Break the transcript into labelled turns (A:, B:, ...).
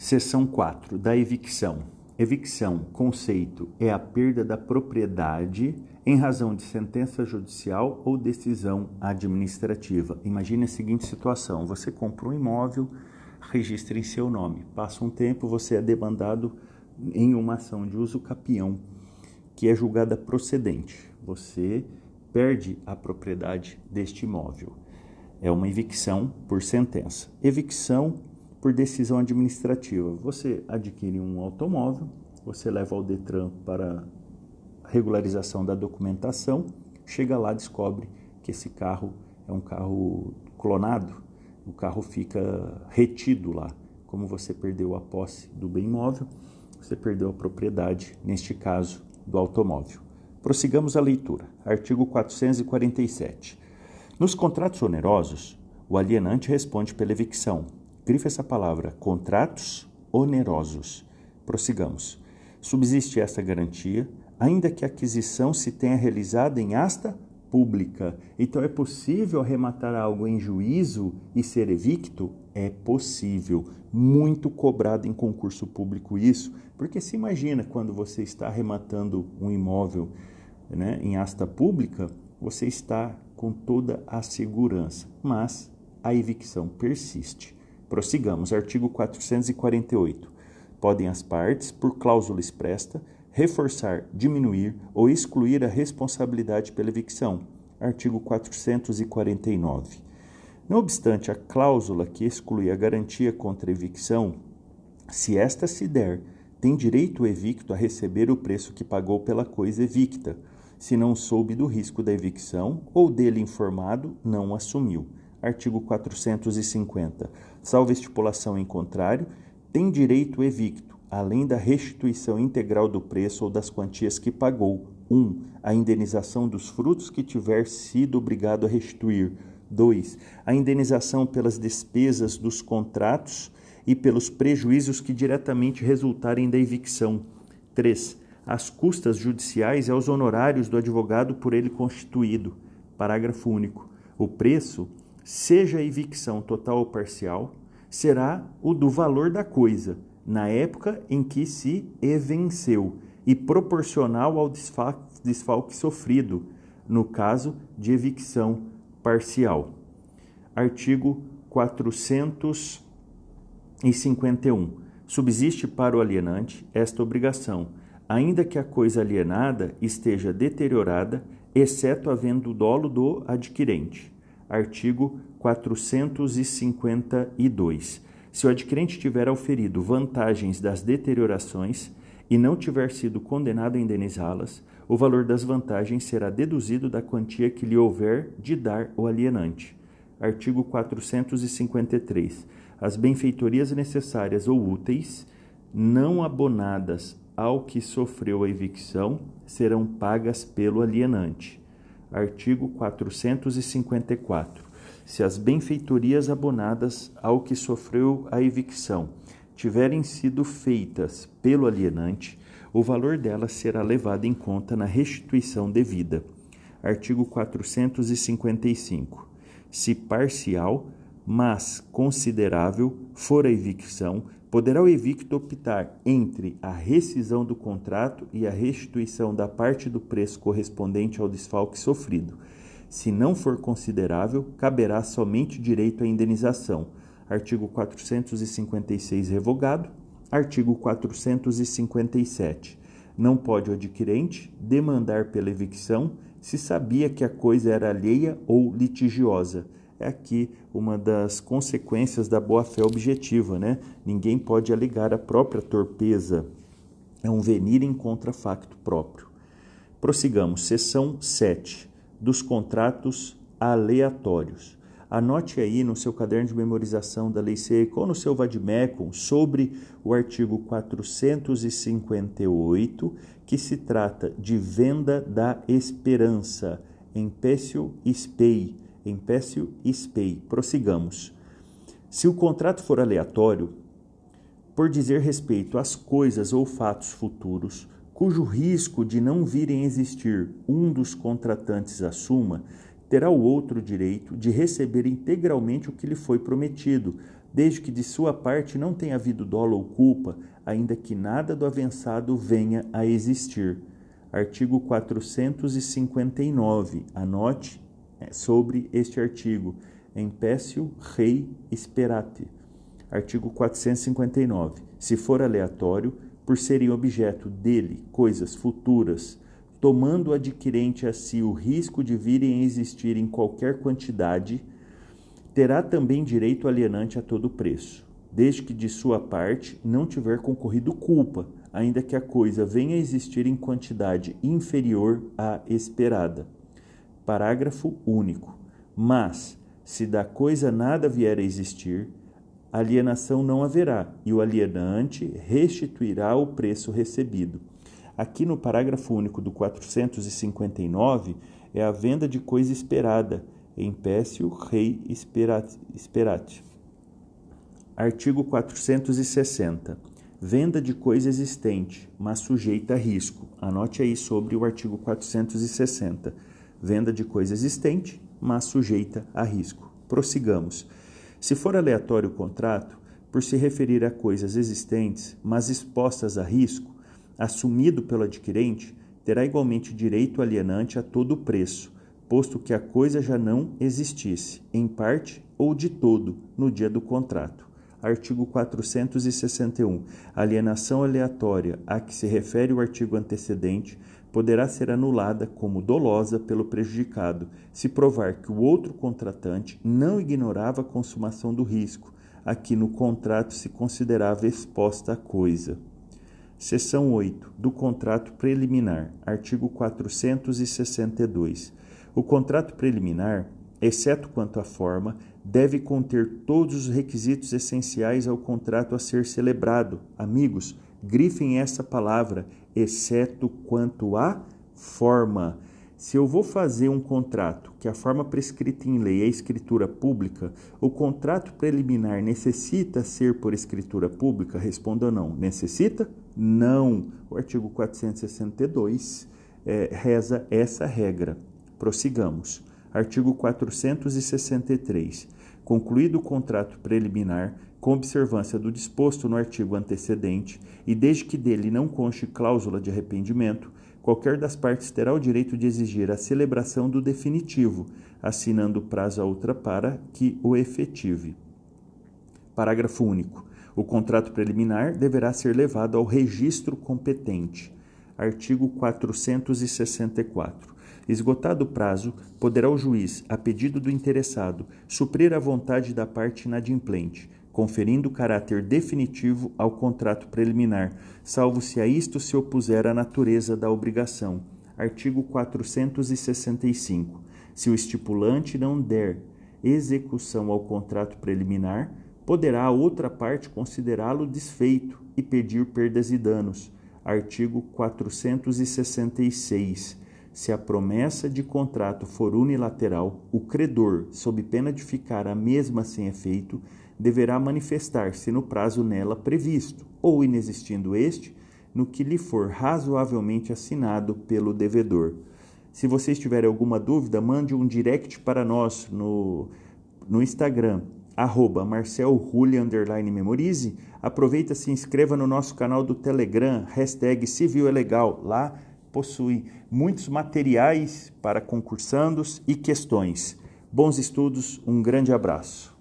A: Seção 4 da evicção. Evicção, conceito, é a perda da propriedade em razão de sentença judicial ou decisão administrativa. Imagine a seguinte situação: você compra um imóvel, registra em seu nome. Passa um tempo, você é demandado em uma ação de uso capião, que é julgada procedente. Você perde a propriedade deste imóvel. É uma evicção por sentença. Evicção por decisão administrativa. Você adquire um automóvel, você leva ao Detran para regularização da documentação, chega lá descobre que esse carro é um carro clonado, o carro fica retido lá. Como você perdeu a posse do bem imóvel, você perdeu a propriedade, neste caso, do automóvel. Prossigamos a leitura. Artigo 447. Nos contratos onerosos, o alienante responde pela evicção, Grifa essa palavra, contratos onerosos. Prossigamos. Subsiste essa garantia, ainda que a aquisição se tenha realizado em asta pública. Então é possível arrematar algo em juízo e ser evicto? É possível. Muito cobrado em concurso público isso, porque se imagina quando você está arrematando um imóvel né, em asta pública, você está com toda a segurança, mas a evicção persiste. Prossigamos. Artigo 448. Podem as partes, por cláusula expressa, reforçar, diminuir ou excluir a responsabilidade pela evicção. Artigo 449. Não obstante a cláusula que exclui a garantia contra a evicção, se esta se der, tem direito o evicto a receber o preço que pagou pela coisa evicta, se não soube do risco da evicção ou dele informado, não assumiu artigo 450. Salvo estipulação em contrário, tem direito evicto, além da restituição integral do preço ou das quantias que pagou. 1. Um, a indenização dos frutos que tiver sido obrigado a restituir. 2. A indenização pelas despesas dos contratos e pelos prejuízos que diretamente resultarem da evicção. 3. As custas judiciais e aos honorários do advogado por ele constituído. Parágrafo único. O preço seja a evicção total ou parcial, será o do valor da coisa, na época em que se evenceu, e proporcional ao desfalque, sofrido, no caso de evicção parcial. Artigo 451. Subsiste para o alienante esta obrigação, ainda que a coisa alienada esteja deteriorada, exceto havendo dolo do adquirente artigo 452. Se o adquirente tiver auferido vantagens das deteriorações e não tiver sido condenado a indenizá-las, o valor das vantagens será deduzido da quantia que lhe houver de dar o alienante. Artigo 453. As benfeitorias necessárias ou úteis, não abonadas ao que sofreu a evicção, serão pagas pelo alienante artigo 454. Se as benfeitorias abonadas ao que sofreu a evicção tiverem sido feitas pelo alienante, o valor delas será levado em conta na restituição devida. Artigo 455. Se parcial, mas considerável for a evicção, poderá o evicto optar entre a rescisão do contrato e a restituição da parte do preço correspondente ao desfalque sofrido. Se não for considerável, caberá somente direito à indenização. Artigo 456 revogado. Artigo 457. Não pode o adquirente demandar pela evicção se sabia que a coisa era alheia ou litigiosa é aqui uma das consequências da boa-fé objetiva, né? Ninguém pode alegar a própria torpeza, é um venir em contrafacto próprio. Prossigamos, seção 7 dos contratos aleatórios. Anote aí no seu caderno de memorização da Lei Seca ou no seu vademecum sobre o artigo 458, que se trata de venda da esperança, empécio spei, empécio e spei. Prossigamos. Se o contrato for aleatório, por dizer respeito às coisas ou fatos futuros, cujo risco de não virem existir um dos contratantes assuma, terá o outro direito de receber integralmente o que lhe foi prometido, desde que de sua parte não tenha havido dolo ou culpa, ainda que nada do avançado venha a existir. Artigo 459. Anote sobre este artigo. Empécio rei esperate. Artigo 459. Se for aleatório, por serem objeto dele coisas futuras, tomando o adquirente a si o risco de virem a existir em qualquer quantidade, terá também direito alienante a todo preço, desde que de sua parte não tiver concorrido culpa, ainda que a coisa venha a existir em quantidade inferior à esperada. Parágrafo único. Mas, se da coisa nada vier a existir, alienação não haverá, e o alienante restituirá o preço recebido. Aqui no parágrafo único do 459 é a venda de coisa esperada, em pécio rei esperate. Artigo 460. Venda de coisa existente, mas sujeita a risco. Anote aí sobre o artigo 460. Venda de coisa existente, mas sujeita a risco. Prossigamos. Se for aleatório o contrato, por se referir a coisas existentes, mas expostas a risco, assumido pelo adquirente, terá igualmente direito alienante a todo o preço, posto que a coisa já não existisse, em parte ou de todo, no dia do contrato. Artigo 461. Alienação aleatória a que se refere o artigo antecedente poderá ser anulada como dolosa pelo prejudicado, se provar que o outro contratante não ignorava a consumação do risco, a que no contrato se considerava exposta a coisa. Seção 8 do contrato preliminar, artigo 462. O contrato preliminar, exceto quanto à forma, deve conter todos os requisitos essenciais ao contrato a ser celebrado. Amigos, grifem essa palavra, exceto quanto à forma. Se eu vou fazer um contrato que a forma prescrita em lei é escritura pública, o contrato preliminar necessita ser por escritura pública? Responda não. Necessita? Não. O artigo 462 é, reza essa regra. Prossigamos. Artigo 463. Concluído o contrato preliminar, com observância do disposto no artigo antecedente, e desde que dele não conste cláusula de arrependimento, qualquer das partes terá o direito de exigir a celebração do definitivo, assinando prazo a outra para que o efetive. Parágrafo único. O contrato preliminar deverá ser levado ao registro competente. Artigo 464. Esgotado o prazo, poderá o juiz, a pedido do interessado, suprir a vontade da parte inadimplente, conferindo caráter definitivo ao contrato preliminar, salvo se a isto se opuser a natureza da obrigação. Artigo 465. Se o estipulante não der execução ao contrato preliminar, poderá a outra parte considerá-lo desfeito e pedir perdas e danos. Artigo 466. Se a promessa de contrato for unilateral, o credor, sob pena de ficar a mesma sem efeito, deverá manifestar-se no prazo nela previsto, ou inexistindo este, no que lhe for razoavelmente assinado pelo devedor. Se vocês tiverem alguma dúvida, mande um direct para nós no, no Instagram, arroba Memorize. Aproveita se inscreva no nosso canal do Telegram, hashtag Civil é Legal. Lá possui muitos materiais para concursandos e questões. Bons estudos, um grande abraço.